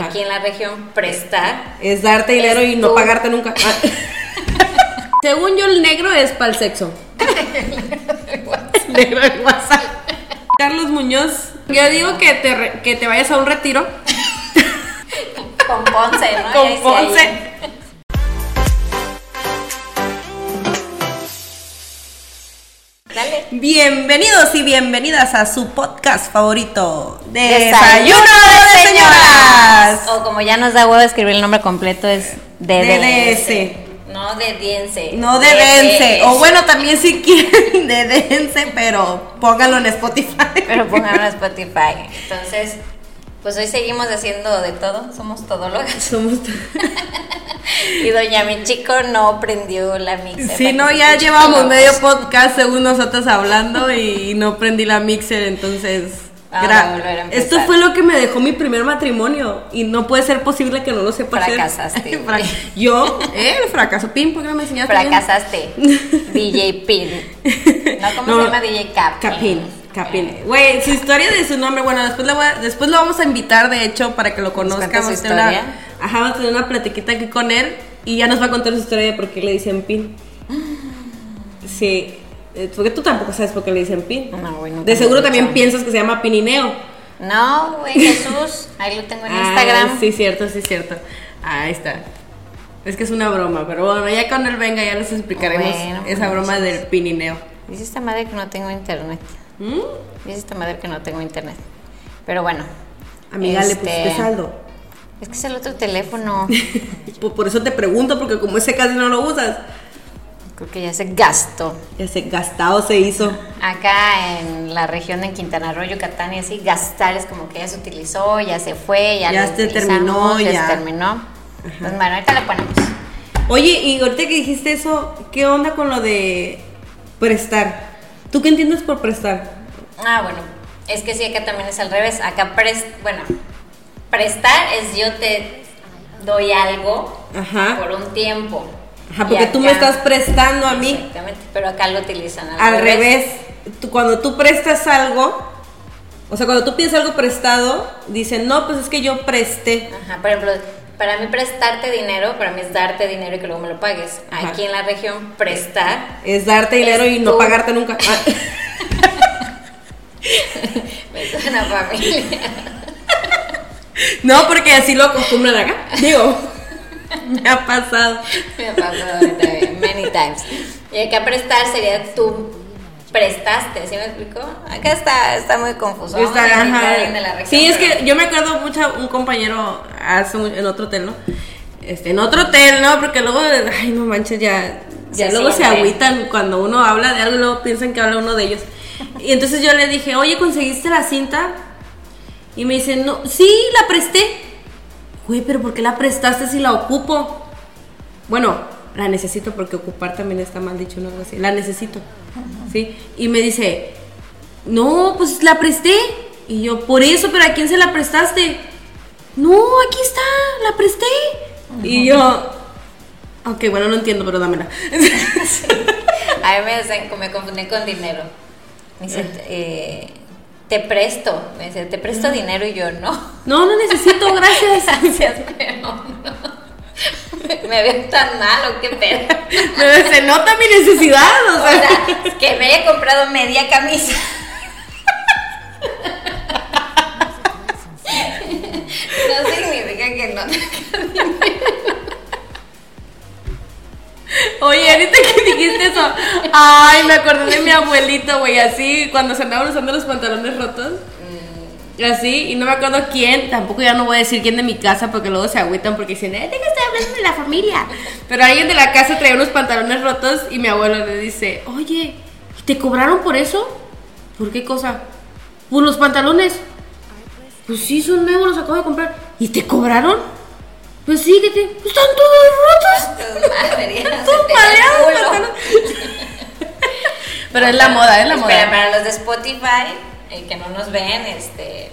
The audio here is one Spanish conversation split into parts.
Ajá. Aquí en la región, prestar. Es darte dinero y no pagarte nunca. Ah. Según yo, el negro es para el sexo. negro de WhatsApp. Carlos Muñoz, yo digo que te, re- que te vayas a un retiro Con Ponce, ¿no? con Ponce. Bienvenidos y bienvenidas a su podcast favorito, Desayuno de Señoras. O como ya nos da huevo escribir el nombre completo es DDS. DDS. No de Diense. No de dense. O bueno, también si quieren de dense, pero pónganlo en Spotify. Pero pónganlo en Spotify. Entonces, pues hoy seguimos haciendo de todo. Somos todólogas. Somos Y doña mi chico no prendió la mixer. Sí, no, ya llevamos medio podcast según nosotros hablando y no prendí la mixer, entonces... Ah. Esto fue lo que me dejó mi primer matrimonio y no puede ser posible que no lo sepa hacer. Fracasaste. Fra- Yo, eh, fracaso. Pin, ¿por qué no me enseñaste? Fracasaste. DJ Pin. No, ¿cómo No, se llama DJ Cap? Capin, Capin. Güey, su historia de su nombre, bueno, después lo, voy a- después lo vamos a invitar, de hecho, para que lo conozcan. Vamos a una- ajá, vamos a tener una platiquita aquí con él y ya nos va a contar su historia de por qué le dicen Pin. Sí, eh, porque tú tampoco sabes por qué le dicen Pin. No, nunca De seguro también piensas que se llama Pinineo. No, güey, Jesús. Ahí lo tengo en Ah, Instagram. sí, cierto, sí, cierto. Ahí está. Es que es una broma, pero bueno, ya cuando él venga ya les explicaremos Bueno, esa broma manches. del Pinineo. Dice esta madre que no tengo internet. ¿Mm? Dice esta madre que no tengo internet. Pero bueno. Amiga, le Este, pusiste saldo. Es que es el otro teléfono. Por, eso te pregunto, porque como ese casi no lo usas. Creo que ya se gastó. Ese gastado se hizo. Acá en la región de Quintana Roo, Yucatán y así, gastar es como que ya se utilizó, ya se fue, ya, Ya se terminó, ya, ya. se terminó. Pues bueno, ahorita lo ponemos. Oye, y ahorita que dijiste eso, ¿qué onda con lo de prestar? ¿Tú qué entiendes por prestar? Ah, bueno, es que sí, acá también es al revés. Acá, pres bueno, prestar es yo te doy algo Ajá. por un tiempo. Ajá, porque tú me estás prestando a mí. Exactamente, pero acá lo utilizan al, Al revés, tú- cuando tú prestas algo, o sea, cuando tú pides algo prestado, dicen, no, pues es que yo presté. Ajá, por ejemplo, para mí prestarte dinero, para mí es darte dinero y que luego me lo pagues. Ajá. Aquí en la región, prestar Es darte dinero y no tú. pagarte nunca. Ah, me suena familia. no, porque así lo acostumbran acá. Digo, me ha pasado. Me ha pasado many times. Y acá prestar sería tú prestaste, ¿sí me explico? Acá está, está muy confuso. Está- ajá. de la región, Sí, es pero- que yo me acuerdo mucho un compañero hace en otro hotel, ¿no? Este, en otro hotel, ¿no? Porque luego, ay, no manches, ya, ya luego se siente. agüitan cuando uno habla de algo luego piensan que habla uno de ellos. Y entonces yo le dije, oye, ¿conseguiste la cinta? Y me dice, no, sí, la presté. Güey, pero ¿por qué la prestaste si la ocupo? Bueno, la necesito porque ocupar también está mal dicho, ¿no? Algo así. La necesito. ¿Sí? Y me dice, no, pues la presté. Y yo, por eso, pero ¿a quién se la prestaste? No, aquí está, la presté. Y yo, ok, bueno, no entiendo, pero dámela. A mí me, me confundí con dinero. Me dice, eh, te presto. Me dice, te presto dinero y yo no. No, no necesito, gracias. Gracias, pero no. Me veo tan mal o qué pedo. Pero se nota mi necesidad, o O sea. sea, que me haya comprado media camisa. No significa que no. Oye, ahorita que dijiste eso, ay, me acordé de mi abuelito, güey, así, cuando se andaban usando los pantalones rotos. Así, y no me acuerdo quién, tampoco ya no voy a decir quién de mi casa porque luego se agüitan porque dicen, eh, ¿de qué estoy hablando de la familia? Pero alguien de la casa traía unos pantalones rotos y mi abuelo le dice, oye, ¿y ¿te cobraron por eso? ¿Por qué cosa? Por los pantalones. Pues sí, son nuevos, los acabo de comprar. ¿Y te cobraron? Pues sí, que te... están todos rotos. Todos madreados los culo. pantalones. Pero es la moda, es la Espera, moda. para los de Spotify, eh, que no nos ven, este.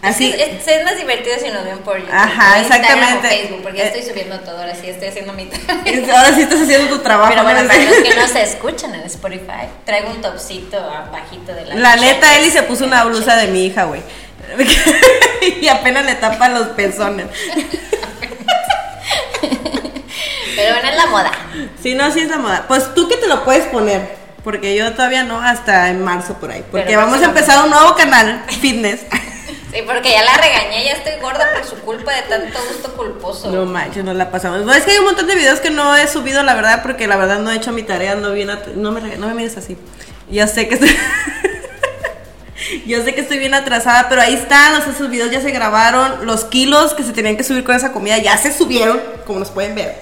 Así. Es, es- es más divertido si nos ven por YouTube. Ajá, o exactamente. Facebook, porque ya Eh. estoy subiendo todo, ahora sí estoy haciendo mi Ahora sí estás haciendo tu trabajo. Pero bueno, ¿no? para los que no se escuchan en Spotify, traigo un topcito abajito de la La neta, Eli se puso una blusa de mi hija, güey. y apenas le tapa los pezones. Pero bueno, es la moda. Sí, no, sí es la moda. Pues tú que te lo puedes poner, porque yo todavía no, hasta en marzo por ahí. Porque Pero vamos a empezar un nuevo canal, fitness. Sí, porque ya la regañé, ya estoy gorda por su culpa de tanto gusto culposo. No manches, no la pasamos. Bueno, es que hay un montón de videos que no he subido, la verdad, porque la verdad no he hecho mi tarea, no bien, no me, no me mires así. Ya sé que estoy, yo sé que estoy bien atrasada, pero ahí están, o sea, esos videos ya se grabaron, los kilos que se tenían que subir con esa comida ya se subieron, como nos pueden ver.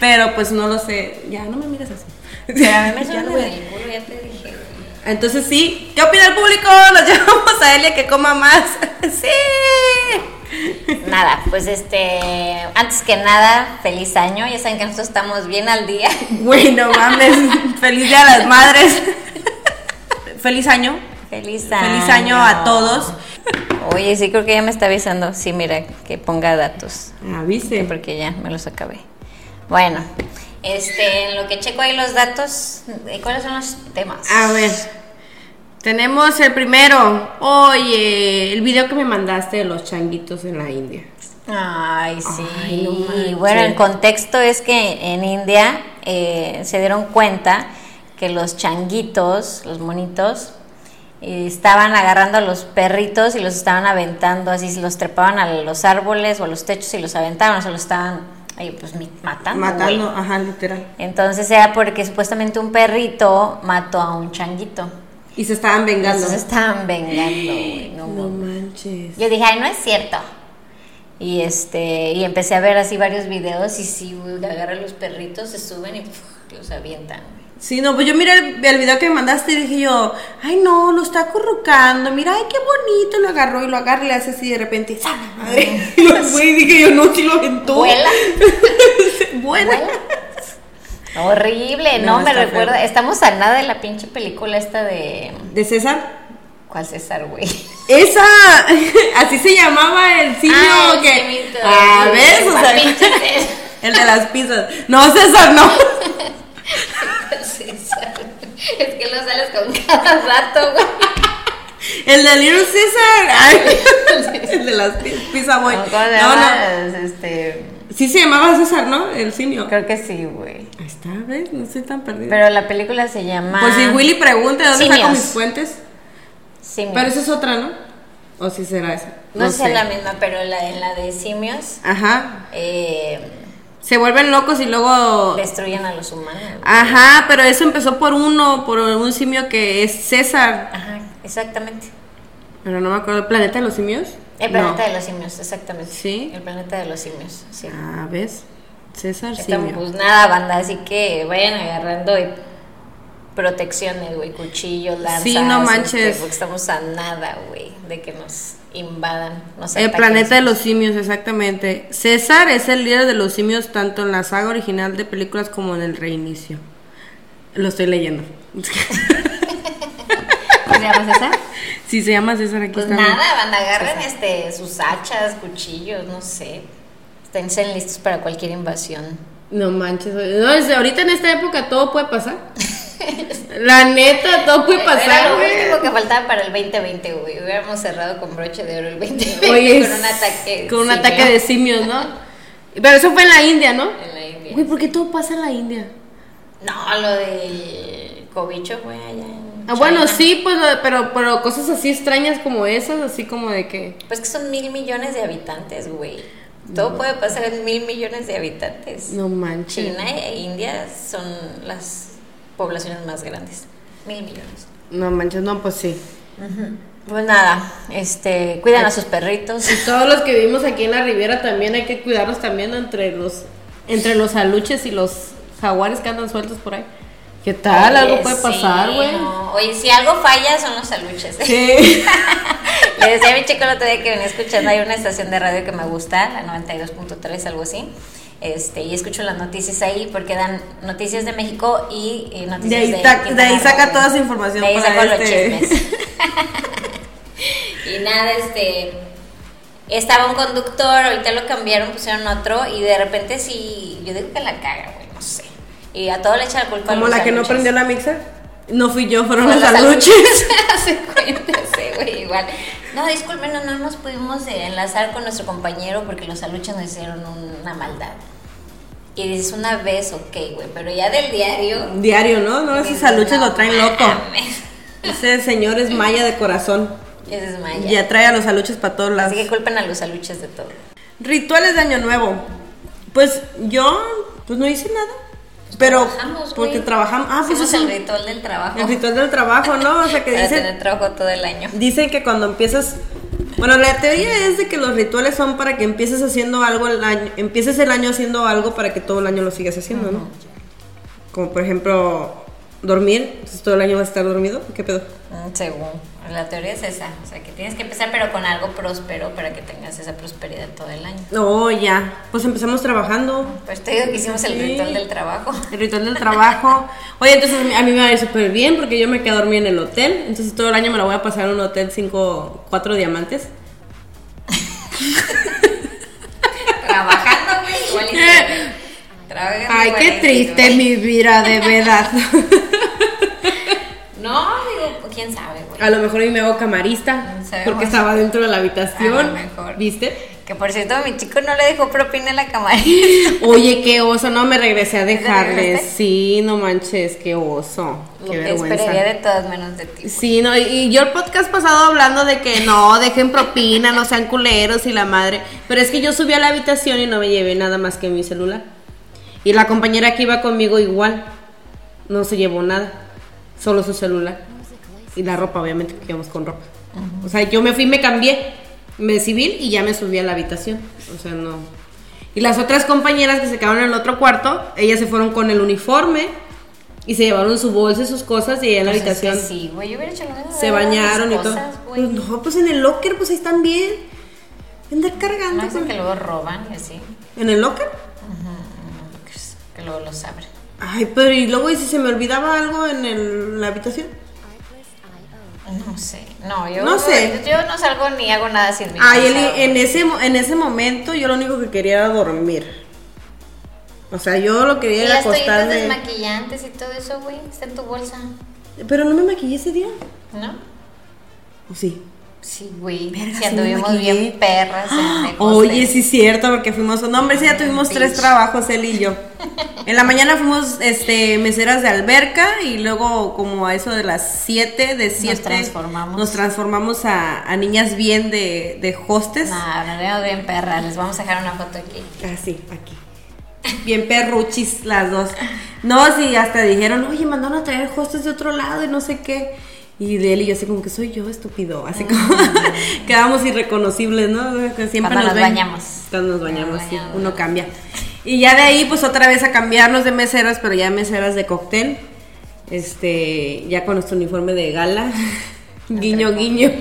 pero pues no lo sé, ya no me mires así. Pero a mí me Ya suena no voy a- ridículo, ya te dije. güey. Entonces sí, ¿qué opina el público? Nos llevamos a Elia que coma más. sí. Nada, pues este, antes que nada, feliz año. Ya saben que nosotros estamos bien al día. Güey, no mames. Feliz Día de las Madres. Feliz año. Feliz año. Feliz año a todos. Oye, sí, creo que ya me está avisando. Sí, mira, que ponga datos. Avise. Porque ya me los acabé. Bueno, este, en lo que checo ahí los datos, ¿y ¿cuáles son los temas? A ver. Tenemos el primero. Oye, el video que me mandaste de los changuitos en la India. Ay, sí. Ay, no bueno, el contexto es que en India eh, se dieron cuenta que los changuitos, los monitos, eh, estaban agarrando a los perritos y los estaban aventando, así se los trepaban a los árboles o a los techos y los aventaban, o sea, los estaban pues, matando. Matando, güey. ajá, literal. Entonces era porque supuestamente un perrito mató a un changuito. Y se estaban vengando. Entonces estaban vengando, güey. no manches. Yo dije, ay, no es cierto. Y este, y empecé a ver así varios videos y sí, güey, agarran los perritos, se suben y puf, los avientan. Sí, no, pues yo miré el, el video que me mandaste y dije yo, ay no, lo está acurrucando, mira, ay qué bonito, lo agarró y lo agarra y le hace así de repente, ¡sale, madre! Y lo fue y dije yo, no, sí lo aventó. Vuela. Vuela. Horrible, No, no, me recuerda. feo. Estamos a nada de la pinche película esta de. ¿De César? ¿Cuál César, güey? Esa, así se llamaba el simio Ah, que... simito, Ah, ¿ves? O sea, el de las pizzas. No, César, no. César. Es que lo sales con cada rato, güey. El de Little César. El de las pi- pizza boy. ¿Cómo se No, no. Este. Sí se llamaba César, ¿no? El simio. Creo que sí, güey. Ahí está, ¿ves? No estoy tan perdida. Pero la película se llama. Pues si Willy pregunta de dónde saco Simios. mis fuentes. Simios. Pero esa es otra, ¿no? ¿O si será esa? No, sé la misma, pero la, en la de simios Ajá. eh, Se vuelven locos y luego. destruyen a los humanos. Ajá, pero eso empezó por uno, por un simio que es César. Ajá, exactamente. Pero no me acuerdo. ¿El planeta de los simios? El planeta No. de los simios, exactamente. ¿Sí? El planeta de los simios, sí. Ah, ¿ves? César Estamos, simio. pues nada, banda, así que vayan agarrando eh, protecciones, güey, cuchillos, lanzas. Sí, no este, manches. porque estamos a nada, güey, de que nos invadan. Nos El planeta de los simios, exactamente. César es el líder de los simios tanto en la saga original de películas como en el reinicio. Lo estoy leyendo. ¿Cómo se llama César? Si se llama César aquí Pues está. nada, banda, agarren este, sus hachas, cuchillos, no sé. Estén listos para cualquier invasión. No manches. No, desde ahorita en esta época todo puede pasar. La neta, todo puede Era pasar, lo güey. último que faltaba para el 2020, güey. Hubiéramos cerrado con broche de oro el 2020 Oye, con un ataque. Con un simio ataque de simios, ¿no? Pero eso fue en la India, ¿no? En la India. Güey, ¿por qué todo pasa en la India? No, lo del cobicho fue allá en Ah, bueno, sí, pues, lo- pero, pero cosas así extrañas como esas, así como de que... Pues que son mil millones de habitantes, güey. Todo puede pasar en mil millones de habitantes. No manches. China e India son las poblaciones más grandes. Mil millones. No manches, no, pues sí. Pues nada, este, cuidan a sus perritos. Y todos los que vivimos aquí en la Riviera también hay que cuidarnos también entre los entre los aluches y los jaguares que andan sueltos por ahí. ¿Qué tal? Algo puede sí, pasar, güey. no. Oye, si algo falla son los aluches. Sí. Le decía a mi chico el otro día que venía escuchando, hay una estación de radio que me gusta, la 92.3, algo así. Este, y escucho las noticias ahí porque dan noticias de México y eh, De noticias ahí, de, ta- de ahí saca toda esa información De ahí saco los este- chismes. y nada, este. Estaba un conductor, ahorita lo cambiaron, pusieron otro, y de repente sí. Yo digo que la caga, güey, no sé. Y a todo le echa la culpa Como los la que no prendió la mixer. No fui yo, fueron Fue las la aluches. Hace cuenta, sí, güey, igual. No, disculpen, no, no nos pudimos eh, enlazar con nuestro compañero porque los aluches nos hicieron una maldad. Y dices una vez, ok, güey, pero ya del diario. Diario, ¿no? No, esos aluches lo traen loco. mames. Ese señor es maya de corazón. Ya se desmaya. Ya trae a los aluches para todos lados. Así que culpen a los aluches de todo. Rituales de Año Nuevo. Pues yo, pues no hice nada. Pero Trabajamos, porque trabajamos. Ah, pues es el ritual del trabajo. el ritual del trabajo, ¿no? O sea que para dicen, tener trabajo todo el año. dicen que cuando empiezas. Bueno, la teoría es de que los rituales son para que empieces haciendo algo el año, empieces el año haciendo algo para que todo el año lo sigas haciendo, ¿no? Como por ejemplo, dormir, entonces todo el año vas a estar dormido, ¿qué pedo? Mm, Según. La teoría es esa. O sea, que tienes que empezar, pero con algo próspero para que tengas esa prosperidad todo el año. Oh, ya. Pues empezamos trabajando. Pues te digo que hicimos el Sí. ritual del trabajo. El ritual del trabajo. Oye, entonces a mí me va a ir súper bien porque yo me quedo a dormir en el hotel. Entonces todo el año me lo voy a pasar en un hotel 5, 4 diamantes. Trabajando, güey. igual Ay, qué triste mi vida, de verdad. No, digo, quién sabe, güey. A lo mejor hoy me hago camarista porque estaba dentro de la habitación. A lo mejor. ¿Viste? Que por cierto, mi chico no le dejó propina a la camarera. Oye, qué oso, no me regresé a regresaste? Sí, no manches, qué oso. Lo Qué que vergüenza. esperaría de todas menos de ti. Sí, no, y yo el podcast pasado hablando de que no, dejen propina, no sean culeros y la madre. Pero es que yo subí a la habitación y no me llevé nada más que mi celular. Y la compañera que iba conmigo igual, no se llevó nada, solo su celular. Y la ropa, obviamente, porque íbamos con ropa. O sea, yo me fui, me cambié, me civil y ya me subí a la habitación. O sea, no. Y las otras compañeras que se quedaron en el otro cuarto, ellas se fueron con el uniforme y se llevaron su bolsa y sus cosas y allá en la Pues es que habitación sí, güey, yo hubiera hecho lo mismo. se bañaron y todo. Pues no, pues en el locker, pues ahí están bien. Andar cargando. No que luego roban y así. ¿En el locker? Es- Que luego los abren. Ay, pero y luego, ¿y si se me olvidaba algo en el- la habitación? No sé. No, yo No sé. Yo no salgo ni hago nada sin mi Ay, en ese, en ese momento yo lo único que quería era dormir. O sea, yo lo quería Y era las toallitas acostarme. desmaquillantes y todo eso, güey, está en tu bolsa, Pero no me maquillé ese día. ¿no? ¿O sí? Sí, güey. Verga, Si sí anduvimos bien perras en Oye, sí es cierto, porque fuimos, no hombre, sí, ya tuvimos tres trabajos, él y yo. En la mañana fuimos este meseras de alberca y luego como a eso de las 7, de 7 transformamos. Nos transformamos a, a niñas bien de, de hostes. Nos vemos bien perras. Les vamos a dejar una foto aquí. Así, aquí. Bien perruchis las dos. No, sí, hasta dijeron, oye, mandaron a traer hostes de otro lado y no sé qué. Y de él y yo así como que soy yo, estúpido. Así como quedamos irreconocibles, ¿no? Siempre Cuando nos ven. bañamos. Cuando nos bañamos, Nos sí, bañamos. uno cambia. Y ya de ahí, pues otra vez a cambiarnos de meseras, pero ya meseras de cóctel. Este, ya con nuestro uniforme de gala. guiño, guiño.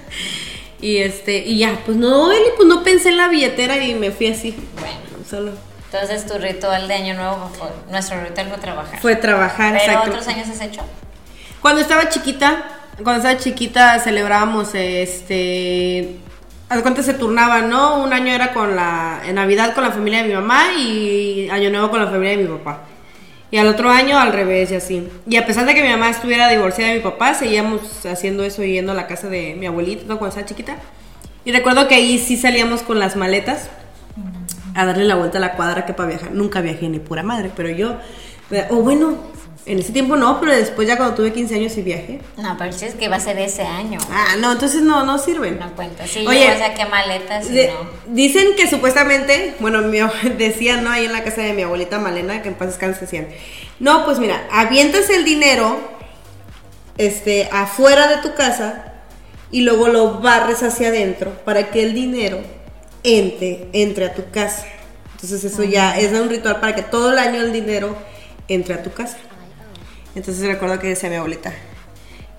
y este, y ya, pues no, Eli, pues no pensé en la billetera y me fui así. Bueno, Solo entonces tu ritual de año nuevo fue, nuestro ritual fue trabajar. fue trabajar, Pero exacto. otros años has hecho. Cuando estaba chiquita, cuando estaba chiquita celebrábamos este de cuenta se turnaban, ¿no? Un año era con la en Navidad con la familia de mi mamá y año nuevo con la familia de mi papá. Y al otro año al revés y así. Y a pesar de que mi mamá estuviera divorciada de mi papá, seguíamos haciendo eso y yendo a la casa de mi abuelita ¿no? cuando estaba chiquita. Y recuerdo que ahí sí salíamos con las maletas a darle la vuelta a la cuadra que para viajar. Nunca viajé ni pura madre, pero yo, o bueno, en ese tiempo no, pero después ya cuando tuve 15 años sí viajé. No, pero si es que va a ser ese año. Ah, no, entonces no, no sirven. No cuenta. Sí, Oye, yo o sea, qué maletas y De- no. Dicen que supuestamente, bueno, mi decían, ¿no? Ahí en la casa de mi abuelita Malena, que en paz descanse, decían, no, pues mira, avientas el dinero, este, afuera de tu casa y luego lo barres hacia adentro para que el dinero entre, entre a tu casa. Entonces eso ya es un ritual para que todo el año el dinero entre a tu casa. Entonces recuerdo que decía mi abuelita,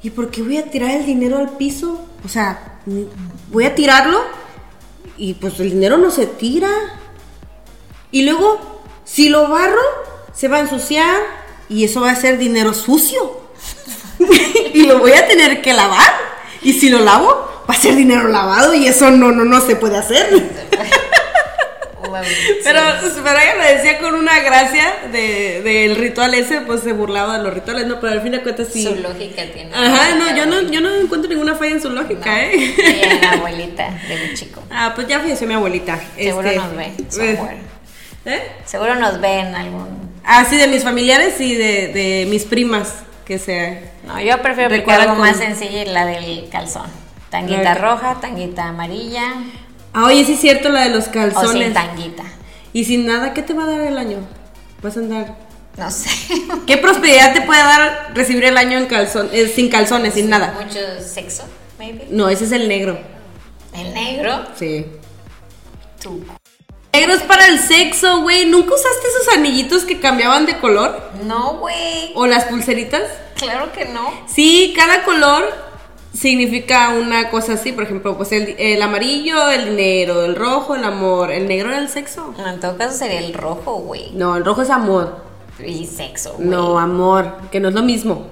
¿y por qué voy a tirar el dinero al piso? O sea, voy a tirarlo y pues el dinero no se tira. Y luego, si lo barro, se va a ensuciar y eso va a ser dinero sucio. y lo voy a tener que lavar. Y si lo lavo, va a ser dinero lavado y eso no, no, no se puede hacer. Pero, pero ella lo decía con una gracia de, del ritual ese, pues se burlaba de los rituales, ¿no? Pero al fin de cuentas sí. Su lógica tiene. Ajá, no, yo no, yo no encuentro ninguna falla en su lógica, ¿eh? Ella es la abuelita de mi chico. Ah, pues ya falleció mi abuelita. Seguro Este, nos ve. somewhere. ¿Eh? Seguro nos ve en algún. Ah, sí, de mis familiares y de, de mis primas, que se... No, yo prefiero aplicar algo con- más sencillo y la del calzón. Tanguita roja, tanguita amarilla Ah, oye, sí es cierto la de los o sin calzones. tanguita. y sin nada, ¿qué te va a dar el año? Vas a andar... No sé. ¿Qué prosperidad te puede dar recibir el año en calzón, eh, sin calzones, sin nada? Mucho sexo, maybe. No, ese es el negro. El negro, Sí. tú. Negro es para el sexo, güey. ¿Nunca usaste esos anillitos que cambiaban de color? No, güey. ¿O las pulseritas? Claro que no. Sí, cada color significa una cosa así. Por ejemplo, pues el, el amarillo, el dinero, el rojo, el amor. ¿El negro era el sexo? En todo caso sería el rojo, güey. No, el rojo es amor. Y sexo, güey. No, amor, que no es lo mismo.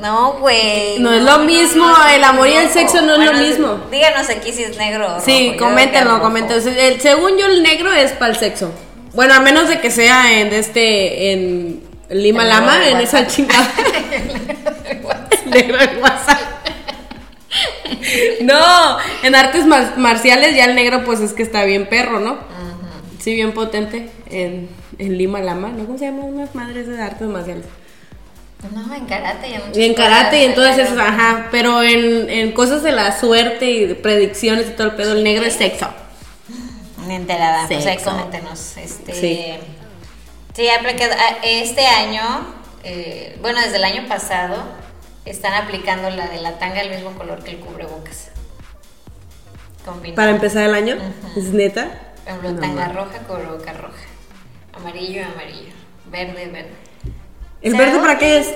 No, güey. No es lo mismo, el amor y el sexo no es lo mismo. Díganos aquí si es negro o rojo. Sí, coméntenlo, coméntenlo. El- según yo, el negro es para el sexo. Bueno, a menos de que sea en este, en Lima El Lama, en esa chingada. negro de WhatsApp. No, en artes mar- marciales ya el negro pues es que está bien perro, ¿no? Sí, bien potente. En, en Lima Lama, ¿no? ¿Cómo se llaman unas madres de artes marciales? No, en karate y en Y en karate y en todas esas, ajá. Pero en, en cosas de la suerte y de predicciones y todo el pedo, el negro es sexo. Ni pues ahí Sexo. coméntenos. Este, Sí. sí. ah, este año, eh, bueno, desde el año pasado, están aplicando la de la tanga del mismo color que el cubrebocas. Combina. Para empezar el año, ¿es neta? Por ejemplo, No, tanga ma. roja, cubrebocas roja. Amarillo, amarillo. Verde, verde. ¿El Se verde ve para qué es?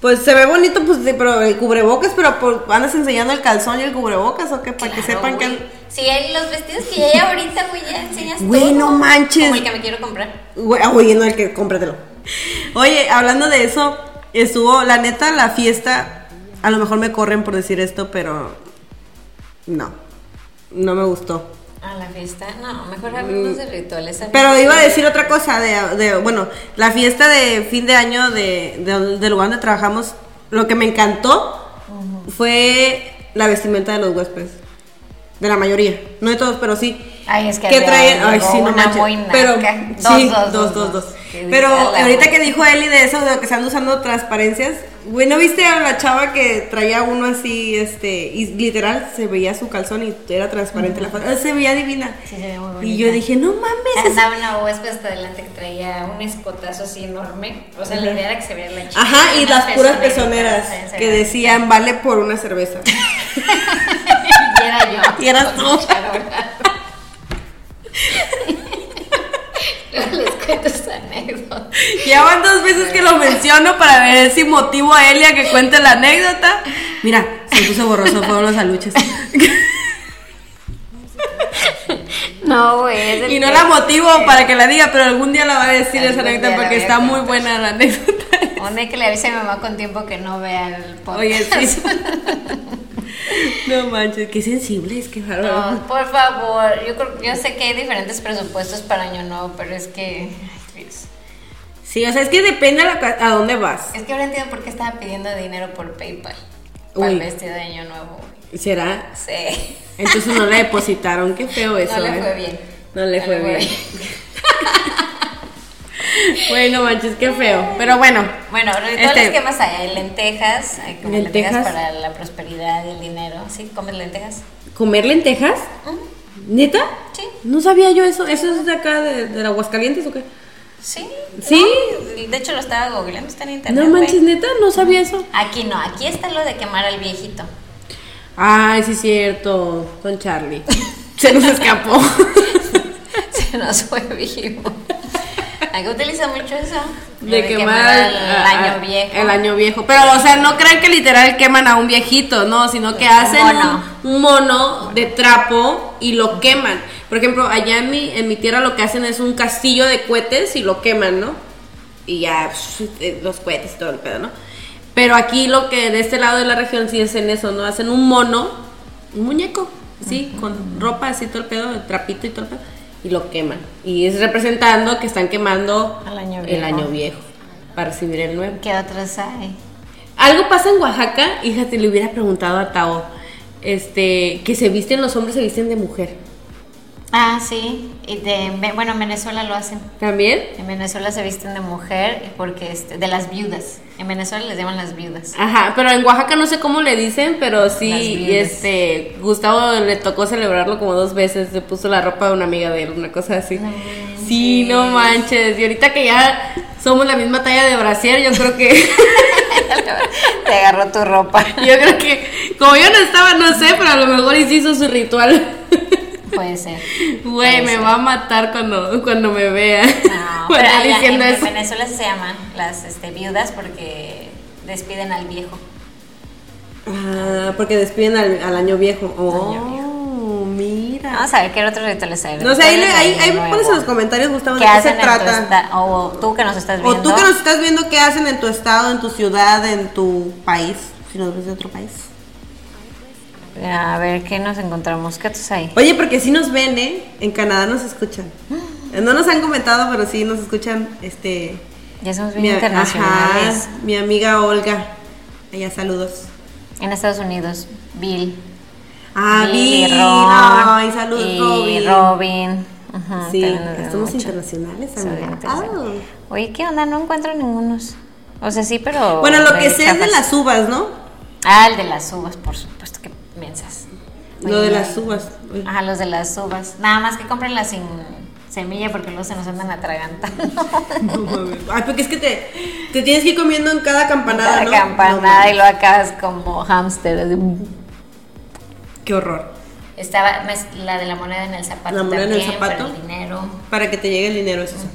Pues se ve bonito, pues, pero el cubrebocas, pero por- andas enseñando el calzón y el cubrebocas o qué, para que sepan güey. que... Sí, hay los vestidos que ya hay ahorita, güey, ya enseñas Güey, todo. no manches. Como el que me quiero comprar. Güey, ah, güey, no, el que cómpratelo. Oye, hablando de eso, estuvo, la neta, la fiesta, a lo mejor me corren por decir esto, pero no, no me gustó. Ah, la fiesta. No, mejor hablemos de rituales. Mm. Pero iba a decir otra cosa, de, de- bueno, la fiesta de fin de año de, de- del lugar donde trabajamos, lo que me encantó fue la vestimenta de los huéspedes. De la mayoría, no de todos, pero sí. Ay, es que que traen, ay, sí, no una manches. muy. Pero Dos, sí, dos, dos, dos, dos, Pero ahorita que dijo Eli de eso, de que están usando transparencias, güey, ¿no viste a la chava que traía uno así, este, y literal se veía su calzón y era transparente la foto? Se veía divina. Sí, se ve muy y yo bonita. dije, no mames. es- Andaba una huésped hasta adelante que traía un escotazo así enorme. O sea, la idea era que se viera la chica. Ajá, y las puras pezoneras que veía. decían, vale por una cerveza. Y era yo. Y eras tú. esta anécdota. Ya van dos veces que lo menciono para ver si motivo a Elia que cuente la anécdota. Mira, se puso borroso, fueron los aluches. No, güey. Y no que- la motivo para que la diga, pero algún día la va a decir esa anécdota porque está muy contar. buena la anécdota. Día que le avise a mi mamá con tiempo que no vea el podcast. Oye, sí. No manches, qué sensible es, qué bárbaro. No, por favor. Yo, creo- yo sé que hay diferentes presupuestos para Año Nuevo, pero es que. Ay, Dios. Sí, o sea, es que depende a, la ca- a dónde vas. Es que ahora entiendo por qué estaba pidiendo dinero por PayPal. Para el vestido de Año Nuevo. ¿Será? Sí. Entonces no le depositaron, qué feo eso. no le ¿eh? fue bien. No le fue bien. Bueno, manches, qué feo. Pero bueno. Bueno, Este- ¿qué más hay? Hay lentejas, hay como lentejas. Lentejas. para la prosperidad y el dinero. ¿Sí? ¿Comes lentejas? ¿Comer lentejas? ¿Neta? Sí. No sabía yo eso. ¿Eso es de acá, de, de Aguascalientes o qué? Sí. ¿Sí? No, de hecho, lo estaba googleando, está en internet. No manches, neta, no sabía eso. Aquí no, aquí está lo de quemar al viejito. Ay, sí es cierto. Con Charlie. Se nos escapó. Se nos fue vivo. Aquí utiliza mucho eso. De quemar el a- año viejo. El año viejo. Pero, o sea, no crean que literal queman a un viejito, no, sino que Un hacen mono. un, un mono de trapo y lo queman. Por ejemplo, allá en mi, en mi tierra lo que hacen es un castillo de cohetes y lo queman, ¿no? Y ya eh, los cohetes y todo el pedo, ¿no? Pero aquí lo que de este lado de la región sí hacen eso, ¿no? Hacen un mono, un muñeco, sí, con ropa así todo el pedo, el trapito y todo el pedo. y lo queman. Y es representando que están quemando Al año el año viejo para recibir el nuevo. ¿Qué otros hay? Algo pasa en Oaxaca, hija, te le hubiera preguntado a Tao, este, que se visten, los hombres se visten de mujer. Ah, sí. Y de, bueno, en Venezuela lo hacen. ¿También? En Venezuela se visten de mujer porque este, de las viudas. En Venezuela les llaman las viudas. Ajá, pero en Oaxaca no sé cómo le dicen, pero sí, este, Gustavo le tocó celebrarlo como dos veces, se puso la ropa de una amiga de él, una cosa así. No sí, no manches, y ahorita que ya somos la misma talla de brasier, yo creo que, Te agarró tu ropa. yo creo que, como yo no estaba, no sé, pero a lo mejor hizo su ritual. Puede ser. Güey, me va a matar cuando, cuando me vea. No, pero allá diciendo en eso. Venezuela se llaman las este, viudas porque despiden al viejo. Ah, porque despiden al, al año viejo. Oh, Año mira. Vamos a ver qué otros rituales hay. No sé, ahí, ahí, de ahí Año pones en los comentarios, Gustavo, de ¿Qué qué hacen se trata. O tú que nos estás O viendo. tú que nos estás viendo qué hacen en tu estado, en tu ciudad, en tu país, si nos ves de otro país. A ver, ¿qué nos encontramos? ¿Qué hay? Oye, porque sí nos ven, ¿eh? En Canadá nos escuchan. No nos han comentado, pero sí nos escuchan, este... Ya somos bien mi, internacionales. ajá, mi amiga Olga. Allá saludos. En Estados Unidos, Bill. Ah, Bill y Bill. Ron. Ay, saludos, y Robin. Robin. Ajá, Sí, estamos mucho. internacionales, amiga. Ah. Oye, ¿qué onda? No encuentro ningunos. O sea, sí, pero. Bueno, lo que sé es de las uvas, ¿no? Ah, el de las uvas, por supuesto que piensas. Lo de las uvas. Ajá, los de las uvas. Nada más que comprenlas sin semilla porque luego se nos andan atragantando. No. Ay, porque es que te, te tienes que ir comiendo en cada campanada, Cada ¿no? campanada No y lo acabas como hámster. así. Qué horror. Estaba la de la moneda en el zapato. La moneda en el también, para zapato. el dinero. Para que te llegue el dinero, es eso.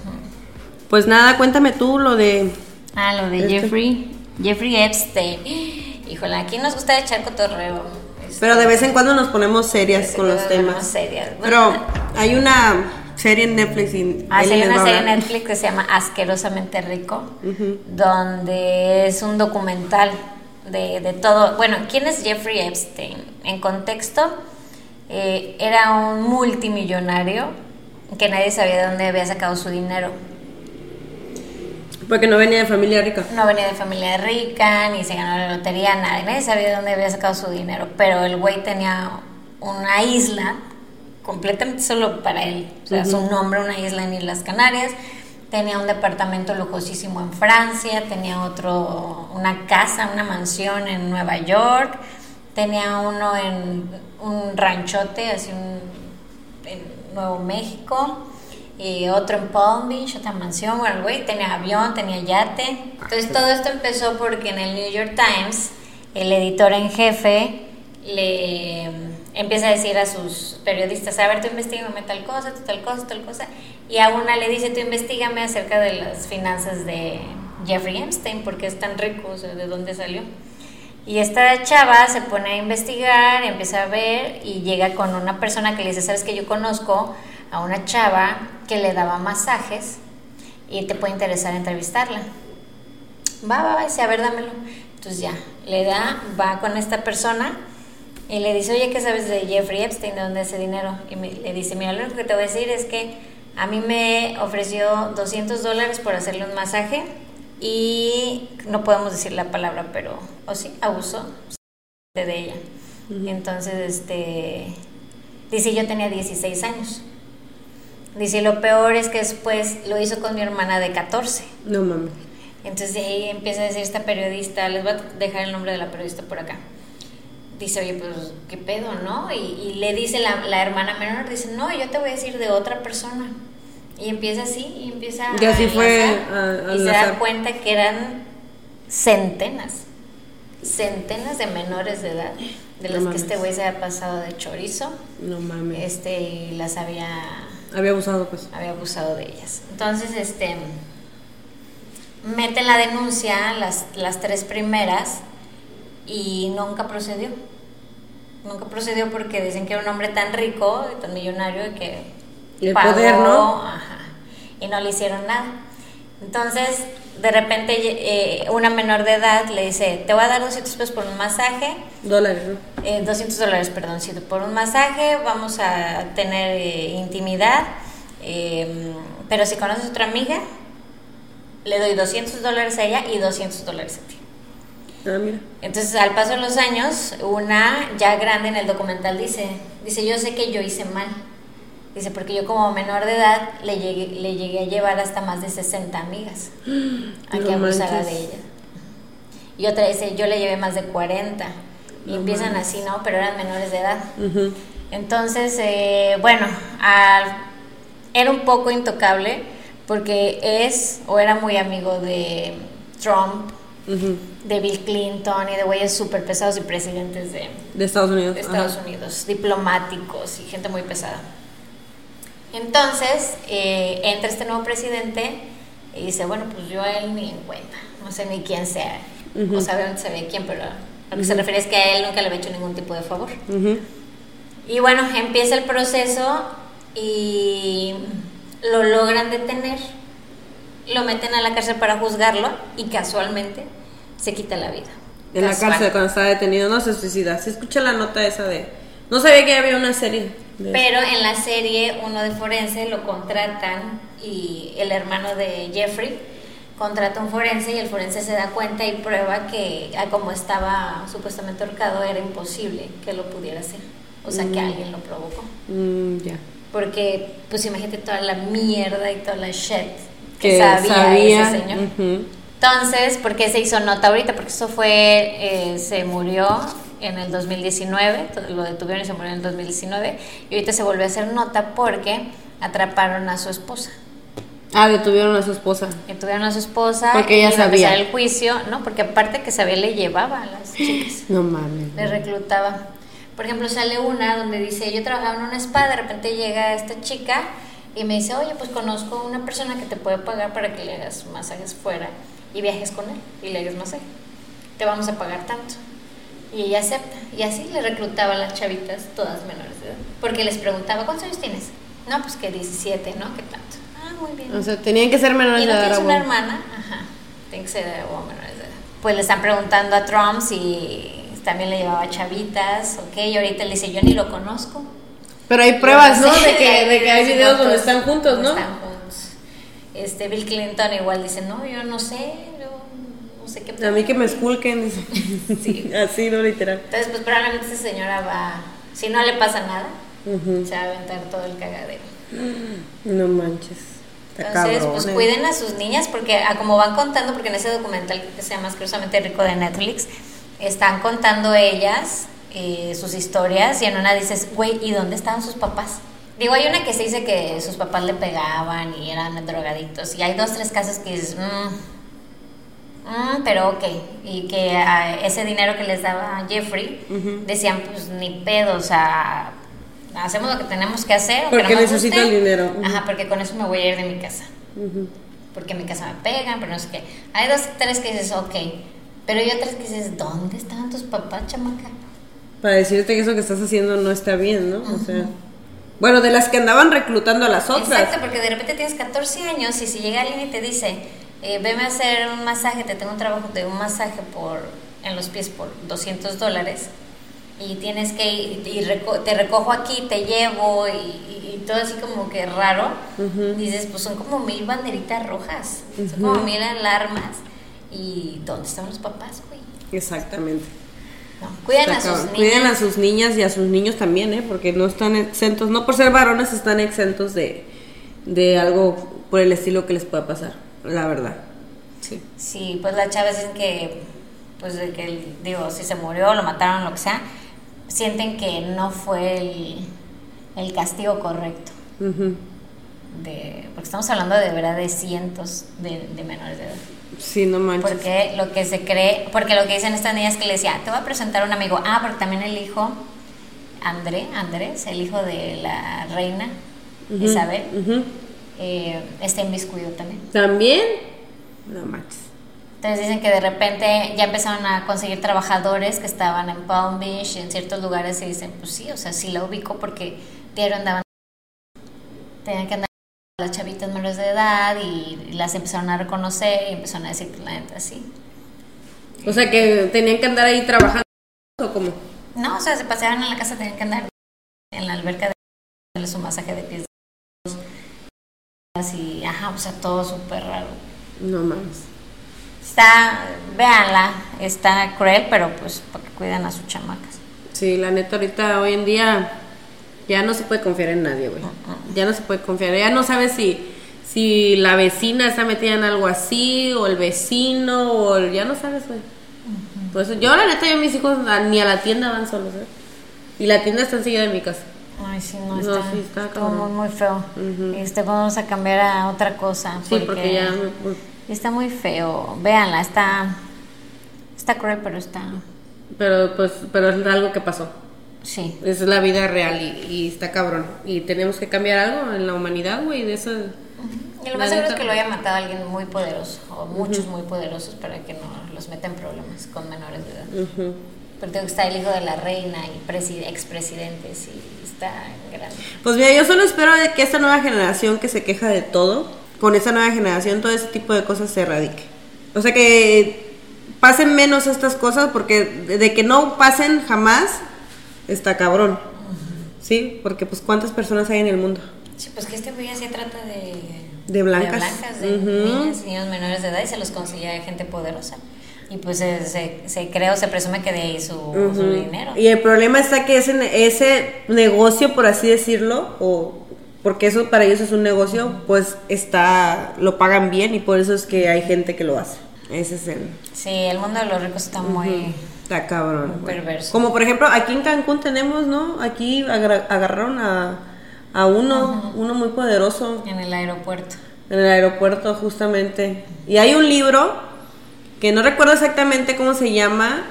Pues nada, cuéntame tú lo de... Ah, lo de Este. Jeffrey. Jeffrey Epstein. Híjole, aquí nos gusta echar cotorreo. Pero de vez en cuando nos ponemos serias con los temas. serias. Pero hay una serie en Netflix y Ah, sí, hay una serie en. Netflix que se llama Asquerosamente Rico, donde es un documental de, de todo. Bueno, ¿quién es Jeffrey Epstein? En contexto, eh, era un multimillonario que nadie sabía de dónde había sacado su dinero. Porque no venía de familia rica. No venía de familia rica, ni se ganó la lotería, nada. Nadie sabía de dónde había sacado su dinero. Pero el güey tenía una isla completamente solo para él. O sea, su nombre, una isla en Islas Canarias. Tenía un departamento lujosísimo en Francia. Tenía otro, una casa, una mansión en Nueva York. Tenía uno en un ranchote, así un, en Nuevo México y otro en Palm Beach, otra mansión. Bueno, güey tenía avión, tenía yate. Entonces todo esto empezó porque en el New York Times, el editor en jefe le mm, empieza a decir a sus periodistas, a ver, tú investigame tal cosa, tú tal cosa, tal cosa. Y a una le dice, tú investigame acerca de las finanzas de Jeffrey Epstein, porque es tan rico, o sea, de dónde salió. Y esta chava se pone a investigar, empieza a ver y llega con una persona que le dice, sabes que yo conozco a una chava que le daba masajes y te puede interesar entrevistarla. Va, va, va, dice, a ver, dámelo. Entonces ya, le da, va con esta persona y le dice, oye, ¿qué sabes de Jeffrey Epstein? ¿De dónde es ese dinero? Y me- le dice, mira, lo único que te voy a decir es que a mí me ofreció 200 dólares por hacerle un masaje y no podemos decir la palabra, pero, o sí, abusó de ella. Entonces, este, dice, yo tenía 16 años. Dice, lo peor es que después lo hizo con mi hermana de 14. No mames. Entonces de ahí empieza a decir esta periodista, les voy a dejar el nombre de la periodista por acá. Dice, oye, pues, ¿qué pedo, no? Y, y le dice la, la hermana menor, dice, no, yo te voy a decir de otra persona. Y empieza así, y empieza Y así fue a- a y se da cuenta que eran centenas, centenas de menores de edad, de No las que mames. este güey se había pasado de chorizo, No mames. este, y las había Había abusado, pues. había abusado de ellas. Entonces, este, meten la denuncia, las, las tres primeras, y nunca procedió. Nunca procedió porque dicen que era un hombre tan rico, tan millonario, que Y el poder, ¿no? ajá, y no le hicieron nada. Entonces, de repente, eh, una menor de edad le dice, te voy a dar 200 pesos por un masaje, Dólares, ¿no? Eh, 200 dólares, perdón, sí, por un masaje, vamos a tener eh, intimidad Eh, pero si conoces a otra amiga, le doy 200 dólares a ella y 200 dólares a ti. Ah, mira. Entonces, al paso de los años, una ya grande en el documental dice, dice, yo sé que yo hice mal. Dice, porque yo como menor de edad le llegué, le llegué a llevar hasta más de 60 amigas a que No abusara manches. de ella. Y otra dice, yo le llevé más de 40. Y No empiezan así, ¿no? Pero eran menores de edad. Entonces, eh, bueno, al- era un poco intocable porque es o era muy amigo de Trump, de Bill Clinton y de güeyes súper pesados y presidentes de, De Estados Unidos. de Estados Ajá. Unidos, diplomáticos y gente muy pesada. Entonces, eh, entra este nuevo presidente y dice, bueno, pues yo a él ni en cuenta, no sé ni quién sea, Ujú. o sabe dónde se ve quién, pero lo que se refiere es que a él nunca le había hecho ningún tipo de favor. Y bueno, empieza el proceso y lo logran detener, lo meten a la cárcel para juzgarlo y casualmente se quita la vida. En la cárcel cuando estaba detenido, no se suicida. Se escucha la nota esa de. No sabía que había una serie. Pero en la serie uno de forense lo contratan y el hermano de Jeffrey contrata un forense y el forense se da cuenta y prueba que a como estaba supuestamente ahorcado era imposible que lo pudiera hacer. O sea, que Mm. alguien lo provocó. Mm, ya. Porque, pues imagínate toda la mierda y toda la shit que, Que sabía, sabía. ese señor. Entonces, ¿por qué se hizo nota ahorita? Porque eso fue, eh, se murió en el 2019, to- lo detuvieron y se murió en el 2019, y ahorita se volvió a hacer nota porque atraparon a su esposa. Ah, detuvieron a su esposa. Detuvieron a su esposa Porque ella sabía. el juicio, ¿no? Porque aparte que sabía, le llevaba a las chicas. No mames. le reclutaba. Por ejemplo, sale una donde dice, yo trabajaba en un spa, de repente llega esta chica y me dice, oye, pues conozco una persona que te puede pagar para que le hagas masajes fuera y viajes con él y le hagas masaje. Te vamos a pagar tanto. Y ella acepta. Y así le reclutaba a las chavitas, todas menores de edad. Porque les preguntaba, ¿cuántos años tienes? No, pues que 17, ¿no? ¿Qué tanto? Muy bien. O sea, tenían que ser menores ¿Y de no edad. tienes ah, una bueno. hermana? Ajá, tiene que ser de o menores de edad. Pues le están preguntando a Trump si también le llevaba chavitas, ok, y ahorita le dice, yo ni lo conozco. Pero hay pruebas, ¿no? De que, de que hay videos donde están juntos, ¿no? Están juntos. Este, Bill Clinton igual dice, no, yo no sé, yo no sé qué. A mí que me esculquen. Sí. Así, no literal. Entonces, pues probablemente esa señora va, si no le pasa nada, se va a aventar todo el cagadero. No manches. Entonces, pues cuiden a sus niñas porque a como van contando, porque en ese documental que se llama Asquerosamente Rico de Netflix, están contando ellas eh, sus historias y en una dices, güey, ¿y dónde estaban sus papás? Digo, hay una que se dice que sus papás le pegaban y eran drogadictos y hay dos, tres casos que dices, "Mm, mm, pero ok, y que ah, ese dinero que les daba Jeffrey, decían, pues ni pedo, o sea, hacemos lo que tenemos que hacer. Porque no necesito guste". el dinero. Ujú. Ajá, porque con eso me voy a ir de mi casa. Ujú. Porque en mi casa me pegan, pero no sé qué. Hay dos, tres que dices, ok. Pero hay otras que dices, ¿dónde estaban tus papás, chamaca? Para decirte que eso que estás haciendo no está bien, ¿no? O sea. Bueno, de las que andaban reclutando a las otras. Exacto, porque de repente tienes 14 años y si llega alguien y te dice, eh, veme a hacer un masaje, te tengo un trabajo de un masaje por en los pies por 200 dólares y tienes que ir y reco- te recojo aquí, te llevo y, y- y todo así como que raro, dices, pues son como mil banderitas rojas, son como mil alarmas y ¿dónde están los papás, güey? Exactamente. No, cuiden a sus niñas. Cuiden a sus niñas y a sus niños también, ¿eh? Porque no están exentos, no por ser varones están exentos de, de algo por el estilo que les pueda pasar, la verdad. Sí. Sí, pues las chavas dicen que, pues de que, digo, si se murió, lo mataron, lo que sea, sienten que no fue el, el castigo correcto. De, porque estamos hablando de verdad de cientos de, de menores de edad. Sí, no manches. Porque lo que se cree, porque lo que dicen estas niñas que le decía, te voy a presentar a un amigo. Ah, porque también el hijo, André, Andrés, el hijo de la reina Isabel, ujú. eh, está inmiscuido también. También, no manches. Entonces dicen que de repente ya empezaron a conseguir trabajadores que estaban en Palm Beach y en ciertos lugares y dicen, pues sí, o sea, sí la ubico porque diario andaban, tenían que andar las chavitas menores de edad y las empezaron a reconocer y empezaron a decir que la neta sí. O sea que tenían que andar ahí trabajando o cómo. No, o sea, se paseaban en la casa, tenían que andar en la alberca de darle su masaje de pies así, ajá, o sea, todo súper raro. No mames. Está, véanla, está cruel, pero pues para que cuiden a sus chamacas. Sí, la neta, ahorita, hoy en día, ya no se puede confiar en nadie, güey. Ya no se puede confiar. Ya no sabes si, si la vecina está metida en algo así, o el vecino, o el- ya no sabes, güey. Por eso, yo, la neta, yo mis hijos ni a la tienda van solos, ¿eh? Y la tienda está enseguida de mi casa. Ay, sí, no, No, está, sí, está cabrón. muy, muy feo. Este, vamos a cambiar a otra cosa. Sí, porque ya... Está muy feo. Véanla, está, está cruel, pero está, Pero, pues, pero es algo que pasó. sí. Es la vida real y, y está cabrón. Y tenemos que cambiar algo en la humanidad, güey, de eso... Y lo más seguro es que lo haya matado alguien muy poderoso, o muchos muy poderosos, para que no los meta en problemas con menores de edad. Ujú. Pero tengo que está el hijo de la reina y presi- expresidentes y está grande. Pues mira, yo solo espero de que esta nueva generación que se queja de todo, con esta nueva generación todo ese tipo de cosas se erradique. O sea que pasen menos estas cosas porque de, que no pasen jamás está cabrón. ¿Sí? Porque pues cuántas personas hay en el mundo. Sí, pues que este güey así trata de... De blancas. De blancas, de niñas niños menores de edad y se los consigue gente poderosa. Y pues se, se, se cree o se presume que de ahí su, dinero. Y el problema está que ese, ese negocio, por así decirlo, o porque eso para ellos es un negocio, pues está, lo pagan bien y por eso es que hay gente que lo hace. Ese es el... Sí, el mundo de los ricos está muy... Está cabrón. Muy perverso. Como por ejemplo, aquí en Cancún tenemos, ¿no? Aquí agarraron a, a uno, uno muy poderoso en el aeropuerto. en el aeropuerto justamente. Y hay un libro que no recuerdo exactamente cómo se llama,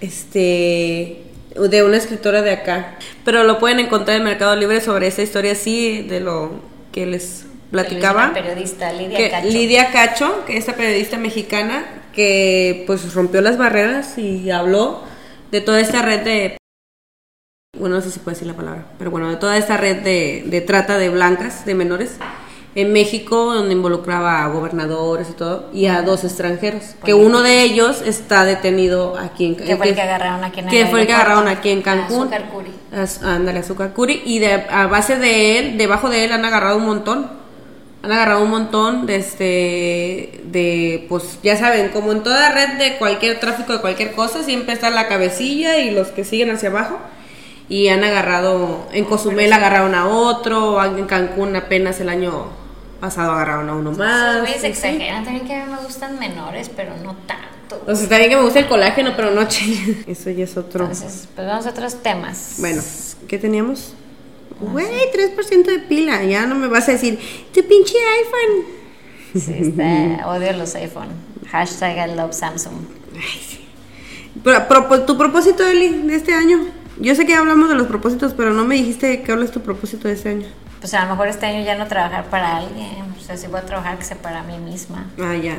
este, de una escritora de acá, pero lo pueden encontrar en Mercado Libre sobre esa historia así de lo que les platicaba. Una periodista, Lidia que Cacho. Lidia Cacho, que es esta periodista mexicana que pues rompió las barreras y habló de toda esta red de bueno, no sé si puede decir la palabra, pero bueno, de toda esta red de, de trata de blancas, de menores, en México, donde involucraba a gobernadores y todo, y a dos extranjeros, que uno de ellos está detenido aquí en Que fue el que agarraron aquí en que fue el que agarraron aquí en Cancún. Azúcar Curi. Ándale, azúcar curi. Y de, a base de él, debajo de él han agarrado un montón. Han agarrado un montón de este, de, pues ya saben, como en toda red de cualquier tráfico de cualquier cosa, siempre está la cabecilla y los que siguen hacia abajo. Y han agarrado, en Cozumel agarraron a otro, en Cancún apenas el año pasado agarraron a uno más. Sí. exageran. También que a mí me gustan menores, pero no tanto. O sea, está bien que me gusta el colágeno, pero no, chile. Eso ya es otro. Entonces, pues vamos a otros temas. Bueno, ¿qué teníamos? Güey, 3% de pila. Ya no me vas a decir, tu pinche iPhone. Sí, está, odio los iPhone. Hashtag I love Samsung. Ay, sí. Pero, propo- tu propósito, Eli, de este año. Yo sé que hablamos de los propósitos, pero no me dijiste cuál es tu propósito de este año. Pues a lo mejor este año ya no trabajar para alguien. O sea, si voy a trabajar, que sea para mí misma. Ah, ya.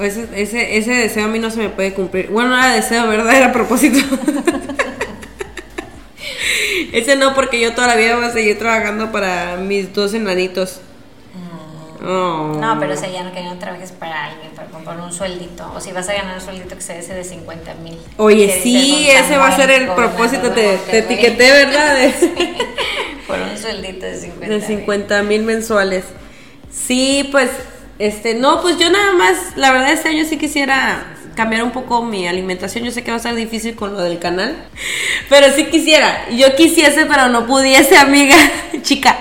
ese, ese, ese deseo a mí no se me puede cumplir. Bueno, no era deseo, ¿verdad? Era propósito. ese no, porque yo toda la vida voy a seguir trabajando para mis dos enanitos. Oh. No, pero o sea, ya no que no trabajes para alguien, para comprar un sueldito. O si vas a ganar un sueldito que sea ese de 50 mil. Oye, sí, ese va a ser el propósito, te, te etiqueté, ¿verdad? De, Por un sueldito de 50 de 50 mil mensuales. Sí, pues, este, no, pues yo nada más, la verdad este año sí quisiera cambiar un poco mi alimentación. Yo sé que va a ser difícil con lo del canal, pero sí quisiera. Yo quisiese, pero no pudiese, amiga, chica.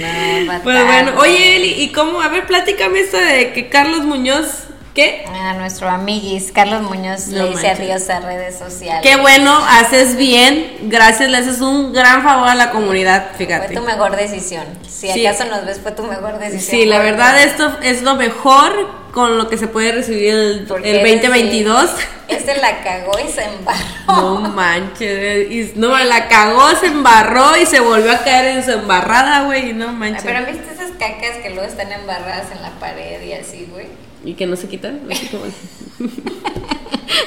No, Pues bueno, oye Eli, ¿y cómo? A ver, platícame esta de que Carlos Muñoz, ¿qué? A nuestro amiguis Carlos Muñoz No le dice adiós a redes sociales. Qué bueno, haces bien, gracias, le haces un gran favor a la comunidad, Fue fíjate. tu mejor decisión. Si Sí. acaso nos ves, fue tu mejor decisión. Sí, la verdad esto es lo mejor con lo que se puede recibir el, porque el ese 2022. sí, Este la cagó y se embarró. No manches, y- no, la cagó, se embarró y se volvió a caer en su embarrada, güey, no manches. Pero viste esas cacas que luego están embarradas en la pared y así, güey. ¿Y que no se quitan? Así como-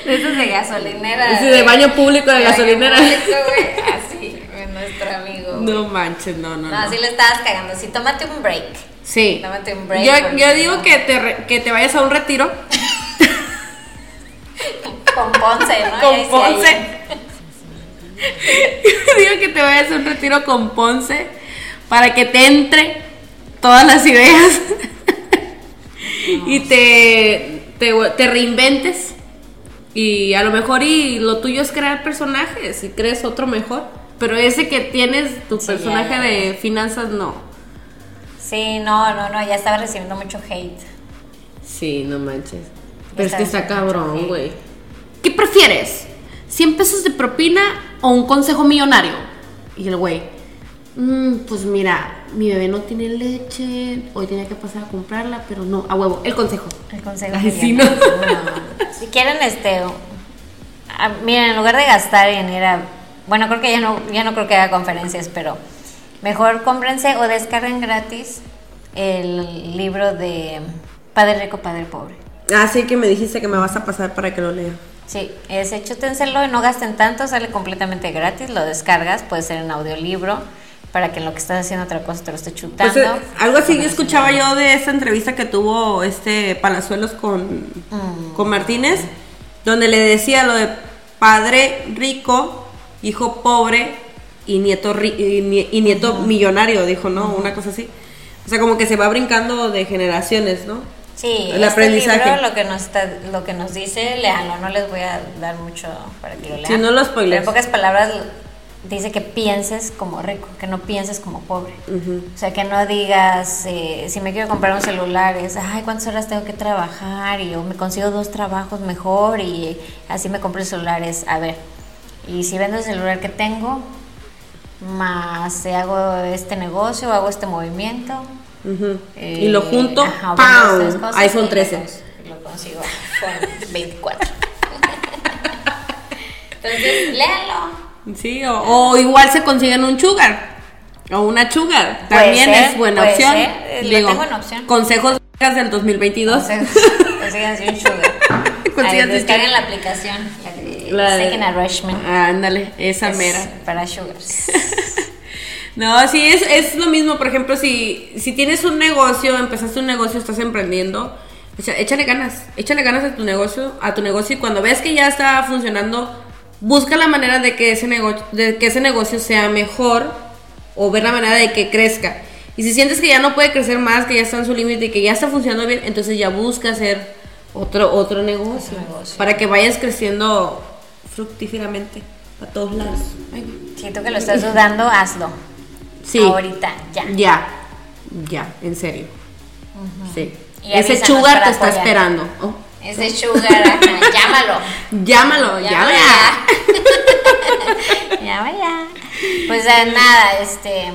De esas de gasolinera. Ese de baño público de gasolinera. público, güey. Así, nuestro amigo. güey. No manches, no, no, No, no. así le estabas cagando. Sí, tómate un break. Sí. Tómate un break, Yo, yo digo no. que te, re- que te vayas a un retiro Con Ponce, ¿no? con Ponce. ahí. digo que te vayas a un retiro con Ponce para que te entre todas las ideas y te, te, te reinventes. Y a lo mejor y lo tuyo es crear personajes y crees otro mejor. Pero ese que tienes, tu Sí, personaje de finanzas, no. Sí, no, no, no, ya estaba recibiendo mucho hate. Sí, no manches. Pero es que está cabrón, güey. ¿Qué prefieres? ¿100 pesos de propina o un consejo millonario? Y el güey, "Mm, pues mira, mi bebé no tiene leche, hoy tenía que pasar a comprarla, pero no, a huevo, el consejo. El consejo. Ay, sí. Si quieren, este. miren, en lugar de gastar en ir a. Bueno, creo que ya no, ya no creo que haga conferencias, pero mejor cómprense o descarguen gratis el libro de Padre Rico, Padre Pobre. Ah, sí que me dijiste que me vas a pasar para que lo lea. Sí, ese chútenselo y no gasten tanto, sale completamente gratis, lo descargas, puede ser en audiolibro, para que en lo que estás haciendo otra cosa te lo esté chutando. Pues, eh, algo así yo escuchaba yo de esa entrevista que tuvo este Palazuelos con, Mm. con Martínez, donde le decía lo de padre rico, hijo pobre y nieto ri- y, y nieto millonario, dijo, ¿no? Una cosa así. O sea, como que se va brincando de generaciones, ¿no? Sí, El este aprendizaje. libro lo que nos está, lo que nos dice, léanlo, no les voy a dar mucho para que lo lean. Sí, no lo spoilees. Pero en pocas palabras dice que pienses como rico, que no pienses como pobre. O sea, que no digas, eh, si me quiero comprar un celular, es, ay, ¿cuántas horas tengo que trabajar? Y yo me consigo dos trabajos mejor y así me compro el celular. Es, a ver, y si vendo el celular que tengo, más eh, hago este negocio, hago este movimiento, Ujú. eh, y lo junto, ajá, ¡pam! iPhone y 13. Lo, cons- lo consigo con 24. Entonces, léanlo. Sí, o, o igual se consiguen un sugar o una sugar. También ser, es buena opción. ser, eh, lo tengo en opción. Consejos del 2022. Entonces, consíganse un sugar. Consíganse descarguen sugar. la aplicación, la de La de- Second Arrangement. Ándale, esa Es mera. Para sugars. No, sí, es, es lo mismo. Por ejemplo, si, si tienes un negocio, empezaste un negocio, estás emprendiendo, echa- échale ganas, échale ganas a tu negocio, a tu negocio y cuando ves que ya está funcionando, busca la manera de que ese negocio, de que ese negocio sea mejor o ver la manera de que crezca. Y si sientes que ya no puede crecer más, que ya está en su límite y que ya está funcionando bien, entonces ya busca hacer otro otro negocio, para que vayas creciendo fructíferamente a todos lados. Ay, Si tú que lo estás dudando, hazlo. Sí. Ahorita, ya. Ya, ya, en serio. Sí. Y Ese avísanos sugar te está apoyar. esperando. Oh, Ese sugar, ajá, llámalo. Llámalo, Ya llámalo. vaya. ya vaya. Pues nada, este.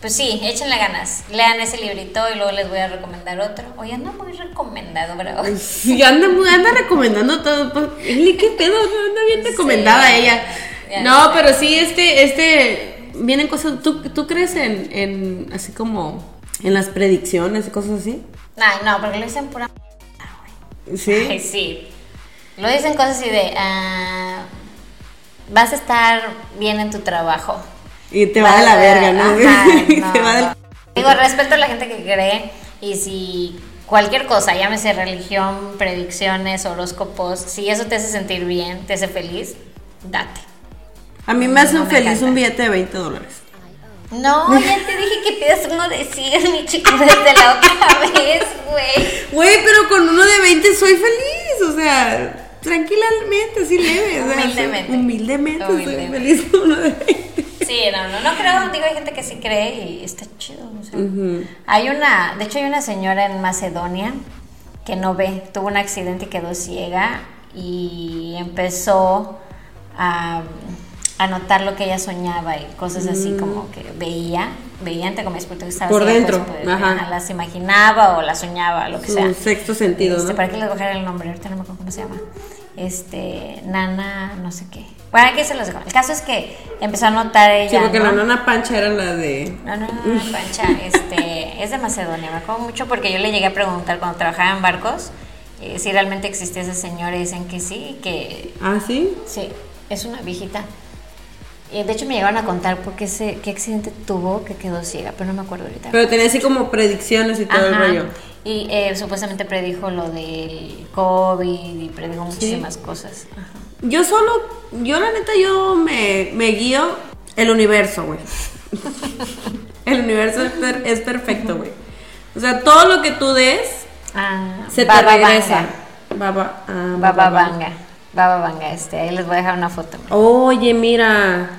Pues sí, échenle ganas. Lean ese librito y luego les voy a recomendar otro. Hoy anda muy recomendado, bro. Sí, anda, anda recomendando todo. pues, Eli, ¿Qué pedo? No, Anda bien recomendada Sí. ella. Ya No, pero sí, este, este, vienen cosas. ¿Tú, tú crees en, en, así como, en las predicciones y cosas así? Ay, no, porque lo dicen pura. Ay, Sí. sí. Lo dicen cosas así de. ah, vas a estar bien en tu trabajo. Y te va de la verga, ¿no? Ajá, no, te va del- no. Digo, respeto a la gente que cree y si cualquier cosa, llámese religión, predicciones, horóscopos, si eso te hace sentir bien, te hace feliz, date. A mí me hace No un me feliz encanta. un billete de 20 dólares. No, ya te dije que pidas uno de 100, mi chico, desde la otra vez, güey. Güey, pero con uno de 20 soy feliz, o sea, tranquilamente, así leve. o sea, Humildemente. humildemente, soy Humildemente. feliz con uno de 20. Sí, no, no, no creo, digo, hay gente que sí cree y está chido. o sea. Hay una, de hecho hay una señora en Macedonia que no ve, tuvo un accidente y quedó ciega y empezó a, a notar lo que ella soñaba y cosas así como que veía, veía entre comillas porque estaba Mm. Por dentro, pues, ajá. las imaginaba o las soñaba, lo que Su sea. sexto sentido, Este, ¿no? ¿Para qué les voy a dejar el nombre? Ahorita no me acuerdo cómo se llama. Este, Nana, no sé qué. Bueno, aquí se los dejo. El caso es que empezó a notar ella. Sí, porque ¿no? la nana pancha era la de. No, no, no, no, Pancha, este, es de Macedonia, me acuerdo mucho porque yo le llegué a preguntar cuando trabajaba en barcos eh, si realmente existía ese señor y dicen que sí, que Ah, sí. sí, es una viejita. De hecho me llegaron a contar por qué, se, qué accidente tuvo que quedó ciega, pero no me acuerdo ahorita. Pero tenía así como predicciones y todo el Ajá. rollo. Y eh, supuestamente predijo lo del COVID y predijo muchísimas cosas. Ajá. Yo solo, yo la neta, yo me, me guío El universo, güey. El universo es, per- es perfecto, güey. O sea, todo lo que tú des Ah, se te regresa. Baba, ah, Baba Baba Vanga. Baba Vanga, este. Ahí les voy a dejar una foto. Oye, mira.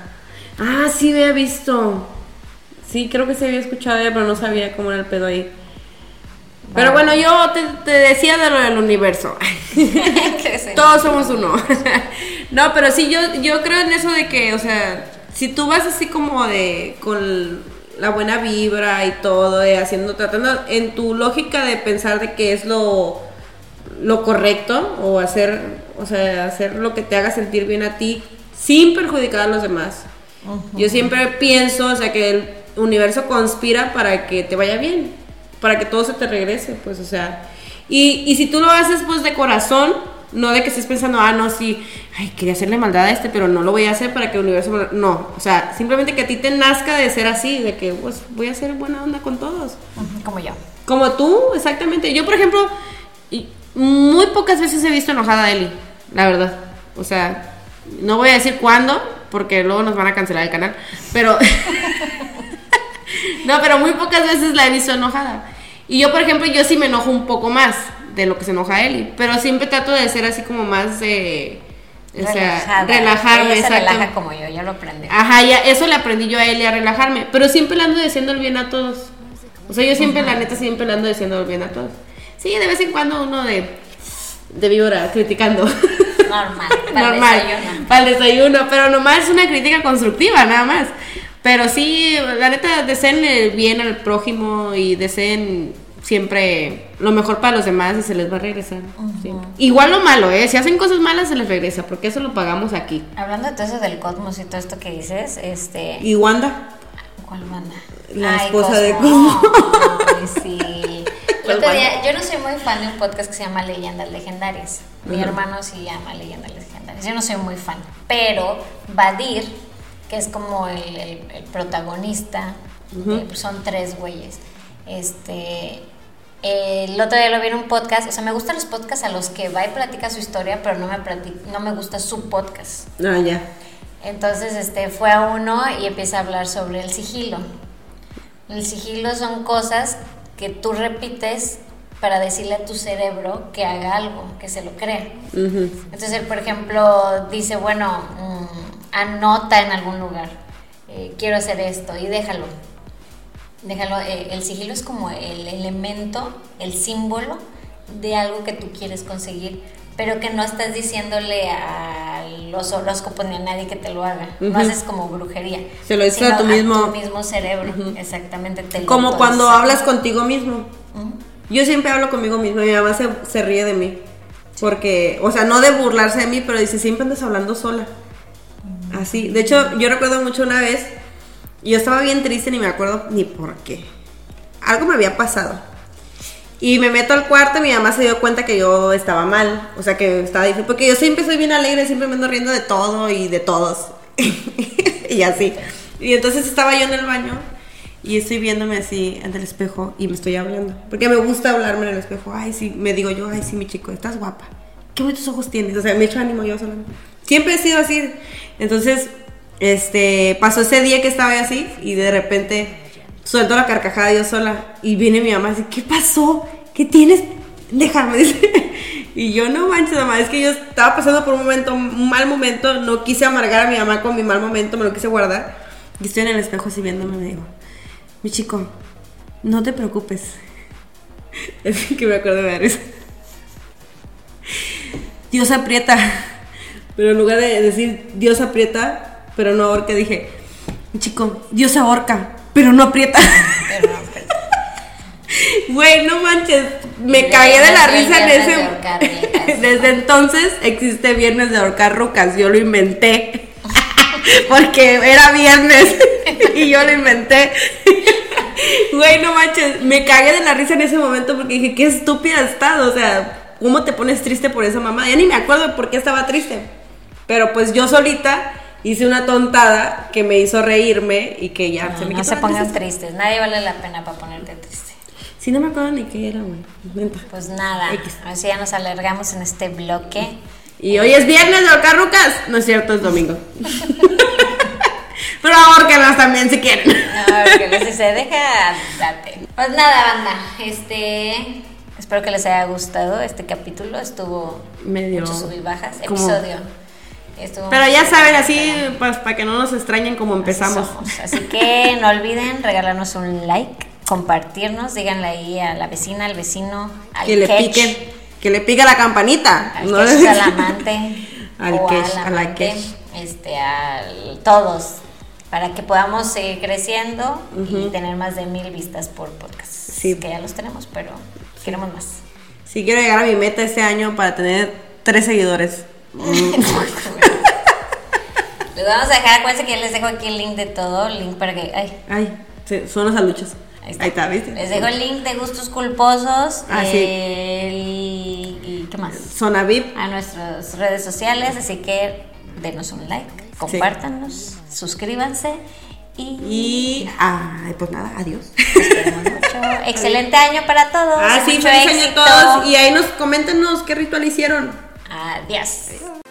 Ah, sí había visto. Sí, creo que se había escuchado, ya, pero no sabía cómo era el pedo ahí. Pero bueno, yo te, te decía de lo del universo. Todos somos uno. no, pero sí, yo, yo creo en eso de que, o sea, si tú vas así como de con la buena vibra y todo, de haciendo, tratando en tu lógica de pensar de que es lo, lo correcto o hacer, o sea, hacer lo que te haga sentir bien a ti sin perjudicar a los demás. Yo siempre pienso, o sea, que el universo conspira para que te vaya bien, para que todo se te regrese, pues, o sea. Y, y si tú lo haces, pues, de corazón, no de que estés pensando, ah, no, sí, ay, quería hacerle maldad a este, pero no lo voy a hacer para que el universo... me lo-". No, o sea, simplemente que a ti te nazca de ser así, de que, pues, voy a ser buena onda con todos. Como yo. Como tú, exactamente. Yo, por ejemplo, y- muy pocas veces he visto enojada a Eli, la verdad. O sea, no voy a decir cuándo, porque luego nos van a cancelar el canal, pero... no, pero muy pocas veces la he visto enojada. Y yo, por ejemplo, yo sí me enojo un poco más de lo que se enoja Eli, pero siempre trato de ser así como más de... O sea, Relajada. relajarme, Ella se relaja como yo, yo lo aprendí. Ajá, ya, eso le aprendí yo a Eli a relajarme. Pero siempre le ando diciendo el bien a todos. O sea, yo siempre, la neta, siempre le ando diciendo el bien a todos. Sí, de vez en cuando uno de, de víbora criticando. Normal. para el desayuno. Para el desayuno. Pero nomás es una crítica constructiva, nada más. Pero sí, la neta, deseen el bien al prójimo y deseen siempre lo mejor para los demás y se les va a regresar. Igual lo malo, ¿eh? Si hacen cosas malas, se les regresa, porque eso lo pagamos aquí. Hablando de todo eso del cosmos y todo esto que dices, este. ¿Y Wanda? ¿Cuál banda? La Ay, esposa de Ay, sí. ¿Cuál Yo, no soy muy fan de un podcast que se llama Leyendas Legendarias. Mi hermano sí llama Leyendas Legendarias. Yo no soy muy fan. Pero Badir, que es como el, el- el protagonista, eh, son tres güeyes. Este. El otro día lo vi en un podcast, o sea, me gustan los podcasts a los que va y platica su historia, pero no me, plati- no me gusta su podcast. Ah, ya. Entonces este, fue a uno y empieza a hablar sobre el sigilo. El sigilo son cosas que tú repites para decirle a tu cerebro que haga algo, que se lo crea. Ujú. Entonces él, por ejemplo, dice, bueno, mm, anota en algún lugar, eh, quiero hacer esto y déjalo. Déjalo, eh, el sigilo es como el elemento, el símbolo de algo que tú quieres conseguir, pero que no estás diciéndole a los horóscopos ni a nadie que te lo haga. No Ujú. haces como brujería. Se lo dices a tu mismo- mismo cerebro, exactamente. te Como cuando hablas contigo mismo. Yo siempre hablo conmigo mismo. Mi mamá se, se ríe de mí. Porque, o sea, no de burlarse de mí, pero dice, siempre andas hablando sola. Así. De hecho, yo recuerdo mucho una vez, yo estaba bien triste, ni me acuerdo ni por qué. Algo me había pasado. Y me meto al cuarto y mi mamá se dio cuenta que yo estaba mal. O sea, que estaba difícil. Porque yo siempre soy bien alegre, siempre me ando riendo de todo y de todos. y así. Y entonces estaba yo en el baño y estoy viéndome así ante el espejo y me estoy hablando. Porque me gusta hablarme en el espejo. Ay, sí, me digo yo, ay, sí, mi chico, estás guapa. Qué bonitos ojos tienes. O sea, me echo ánimo yo sola. Siempre he sido así. Entonces, este, pasó ese día que estaba así y de repente suelto la carcajada yo sola y viene mi mamá y dice, ¿qué pasó? ¿Qué tienes? Déjame. Y yo, no manches, mamá, es que yo estaba pasando por un momento, un mal momento, no quise amargar a mi mamá con mi mal momento, me lo quise guardar. Y estoy en el espejo así viéndome me digo, mi chico, no te preocupes. Es que me acuerdo de eso. Dios aprieta. Pero en lugar de decir Dios aprieta, pero no ahorca, dije, mi chico, Dios ahorca, pero no aprieta. Pero no, pero- Güey, no manches, me cagué de la risa en de ese. ahorcar viejas. Desde entonces existe viernes de ahorcar rucas, yo lo inventé. Porque era viernes y yo lo inventé. Güey, no manches, me cagué de la risa en ese momento porque dije, qué estúpida estás, o sea, ¿cómo te pones triste por esa mamá? Ya ni me acuerdo de por qué estaba triste. Pero pues yo solita hice una tontada que me hizo reírme y que ya se me no se pongan tristes, nadie vale la pena para ponerte triste. Sí, no me acuerdo ni qué era, güey. Pues nada, X. así ya nos alargamos en este bloque. Y hoy es viernes de ahorcar rucas. No es cierto, es domingo. Pero ahorca también si quieren. No, que les dice, deja, date. Pues nada, banda, este... Espero que les haya gustado este capítulo, estuvo Medio mucho sub y bajas, episodio. Estuvo Pero ya saben, así, pues para que no nos extrañen como empezamos. Así, que no olviden regalarnos un like, compartirnos, díganle ahí a la vecina, al vecino, al Que le piquen, que le pique la campanita. al ¿no? catch, al amante, Al o catch, al a la este, a todos, para que podamos seguir creciendo y tener más de mil vistas por podcast. Sí. Que ya los tenemos, pero queremos más. Si quiero llegar a mi meta este año para tener tres seguidores. Les vamos a dejar, acuérdense que ya les dejo aquí el link de todo, el link para que... Ay, Ay, sí, son los aluchos. Ahí Ahí está. está, ¿viste? Les dejo el link de Gustos Culposos Ah, sí. el- y ¿qué más? Zona VIP. A nuestras redes sociales, así que denos un like, compártanos, suscríbanse y Y. Ay, pues nada, adiós. mucho. Excelente año para todos. Ah, sí, feliz año a todos. Y ahí nos coméntenos qué ritual hicieron. Adiós.